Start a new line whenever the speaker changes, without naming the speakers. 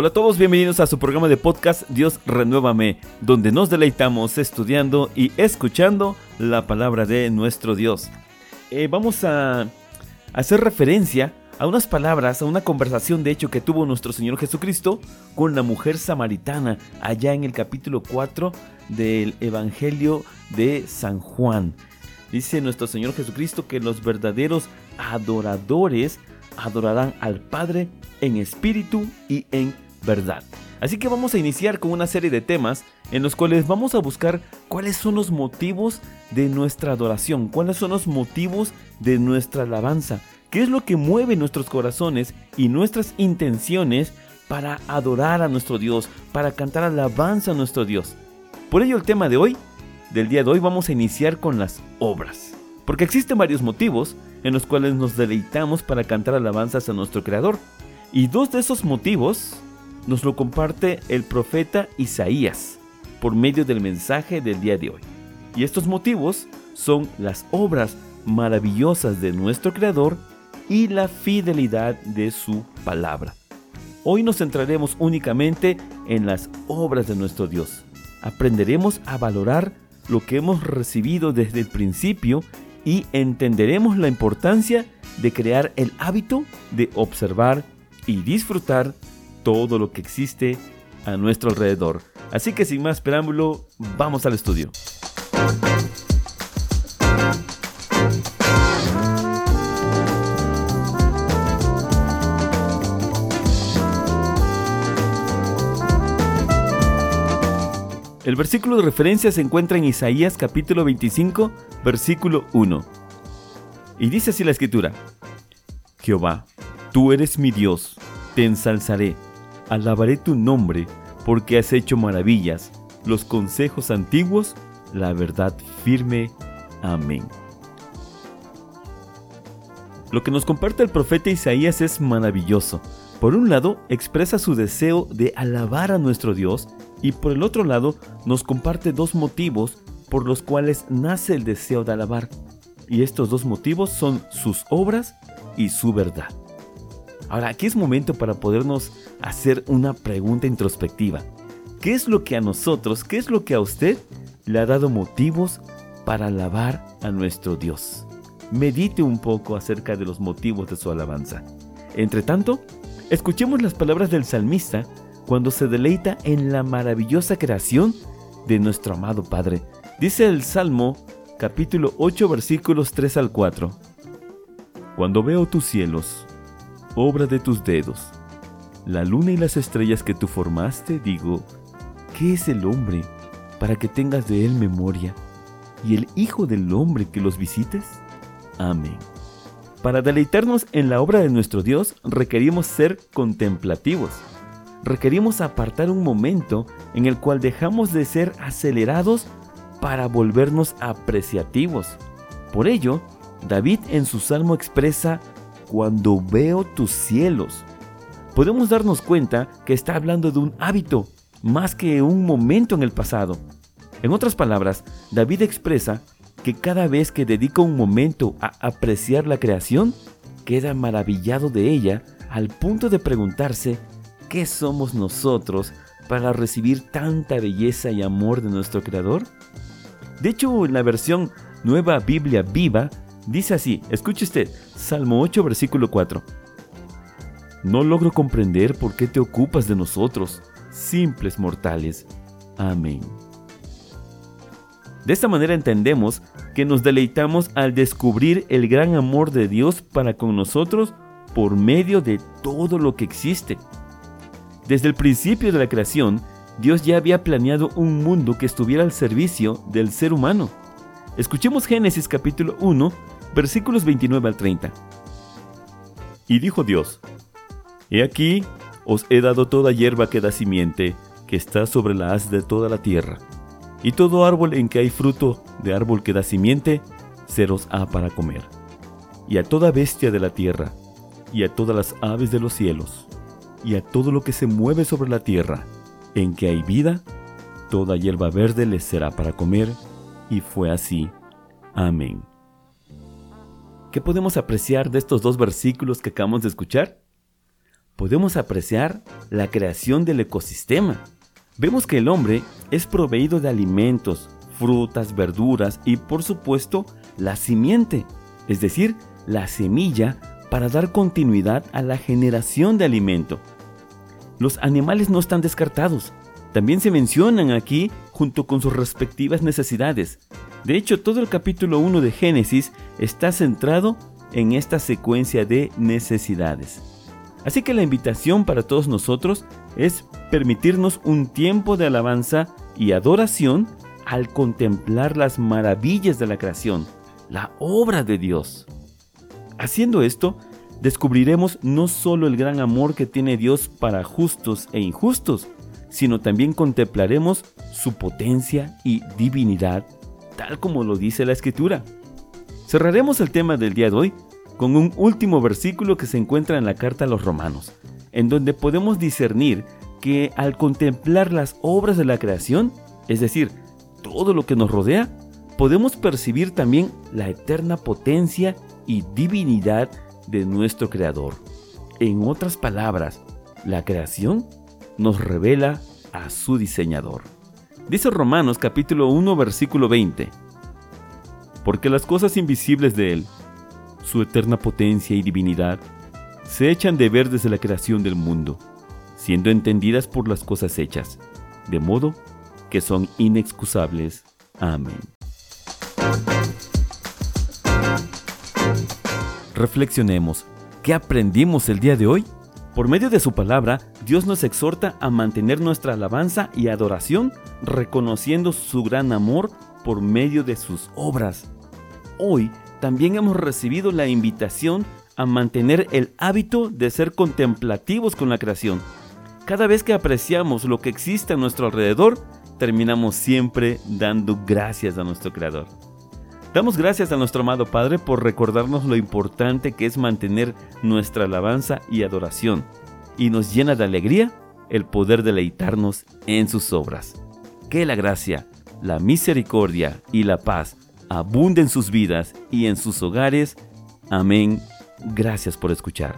Hola a todos, bienvenidos a su programa de podcast Dios Renuévame, donde nos deleitamos estudiando y escuchando la palabra de nuestro Dios. Eh, vamos a hacer referencia a unas palabras, a una conversación de hecho que tuvo nuestro Señor Jesucristo con la mujer samaritana allá en el capítulo 4 del Evangelio de San Juan. Dice nuestro Señor Jesucristo que los verdaderos adoradores adorarán al Padre en espíritu y en verdad. Así que vamos a iniciar con una serie de temas en los cuales vamos a buscar cuáles son los motivos de nuestra adoración, cuáles son los motivos de nuestra alabanza, qué es lo que mueve nuestros corazones y nuestras intenciones para adorar a nuestro Dios, para cantar alabanza a nuestro Dios. Por ello el tema de hoy, del día de hoy, vamos a iniciar con las obras. Porque existen varios motivos en los cuales nos deleitamos para cantar alabanzas a nuestro Creador. Y dos de esos motivos nos lo comparte el profeta Isaías por medio del mensaje del día de hoy. Y estos motivos son las obras maravillosas de nuestro Creador y la fidelidad de su palabra. Hoy nos centraremos únicamente en las obras de nuestro Dios. Aprenderemos a valorar lo que hemos recibido desde el principio y entenderemos la importancia de crear el hábito de observar y disfrutar todo lo que existe a nuestro alrededor. Así que sin más preámbulo, vamos al estudio. El versículo de referencia se encuentra en Isaías capítulo 25, versículo 1. Y dice así la escritura, Jehová, tú eres mi Dios, te ensalzaré Alabaré tu nombre porque has hecho maravillas, los consejos antiguos, la verdad firme. Amén. Lo que nos comparte el profeta Isaías es maravilloso. Por un lado, expresa su deseo de alabar a nuestro Dios y por el otro lado, nos comparte dos motivos por los cuales nace el deseo de alabar. Y estos dos motivos son sus obras y su verdad. Ahora, aquí es momento para podernos hacer una pregunta introspectiva. ¿Qué es lo que a nosotros, qué es lo que a usted le ha dado motivos para alabar a nuestro Dios? Medite un poco acerca de los motivos de su alabanza. Entre tanto, escuchemos las palabras del salmista cuando se deleita en la maravillosa creación de nuestro amado Padre. Dice el Salmo capítulo 8 versículos 3 al 4. Cuando veo tus cielos, obra de tus dedos. La luna y las estrellas que tú formaste, digo, ¿qué es el hombre para que tengas de él memoria? ¿Y el Hijo del hombre que los visites? Amén. Para deleitarnos en la obra de nuestro Dios requerimos ser contemplativos. Requerimos apartar un momento en el cual dejamos de ser acelerados para volvernos apreciativos. Por ello, David en su salmo expresa cuando veo tus cielos. Podemos darnos cuenta que está hablando de un hábito más que un momento en el pasado. En otras palabras, David expresa que cada vez que dedica un momento a apreciar la creación, queda maravillado de ella al punto de preguntarse qué somos nosotros para recibir tanta belleza y amor de nuestro Creador. De hecho, en la versión Nueva Biblia Viva, Dice así, escuche usted, Salmo 8, versículo 4. No logro comprender por qué te ocupas de nosotros, simples mortales. Amén. De esta manera entendemos que nos deleitamos al descubrir el gran amor de Dios para con nosotros por medio de todo lo que existe. Desde el principio de la creación, Dios ya había planeado un mundo que estuviera al servicio del ser humano. Escuchemos Génesis capítulo 1, versículos 29 al 30. Y dijo Dios, He aquí, os he dado toda hierba que da simiente, que está sobre la haz de toda la tierra, y todo árbol en que hay fruto de árbol que da simiente, seros ha para comer, y a toda bestia de la tierra, y a todas las aves de los cielos, y a todo lo que se mueve sobre la tierra, en que hay vida, toda hierba verde les será para comer, y fue así. Amén. ¿Qué podemos apreciar de estos dos versículos que acabamos de escuchar? podemos apreciar la creación del ecosistema. Vemos que el hombre es proveído de alimentos, frutas, verduras y por supuesto la simiente, es decir, la semilla para dar continuidad a la generación de alimento. Los animales no están descartados, también se mencionan aquí junto con sus respectivas necesidades. De hecho, todo el capítulo 1 de Génesis está centrado en esta secuencia de necesidades. Así que la invitación para todos nosotros es permitirnos un tiempo de alabanza y adoración al contemplar las maravillas de la creación, la obra de Dios. Haciendo esto, descubriremos no solo el gran amor que tiene Dios para justos e injustos, sino también contemplaremos su potencia y divinidad, tal como lo dice la Escritura. Cerraremos el tema del día de hoy con un último versículo que se encuentra en la carta a los romanos, en donde podemos discernir que al contemplar las obras de la creación, es decir, todo lo que nos rodea, podemos percibir también la eterna potencia y divinidad de nuestro Creador. En otras palabras, la creación nos revela a su diseñador. Dice Romanos capítulo 1 versículo 20. Porque las cosas invisibles de Él, su eterna potencia y divinidad, se echan de ver desde la creación del mundo, siendo entendidas por las cosas hechas, de modo que son inexcusables. Amén. Reflexionemos, ¿qué aprendimos el día de hoy? Por medio de su palabra, Dios nos exhorta a mantener nuestra alabanza y adoración, reconociendo su gran amor por medio de sus obras. Hoy también hemos recibido la invitación a mantener el hábito de ser contemplativos con la creación. Cada vez que apreciamos lo que existe a nuestro alrededor, terminamos siempre dando gracias a nuestro Creador. Damos gracias a nuestro amado Padre por recordarnos lo importante que es mantener nuestra alabanza y adoración, y nos llena de alegría el poder deleitarnos en sus obras. Que la gracia, la misericordia y la paz abunden en sus vidas y en sus hogares. Amén. Gracias por escuchar.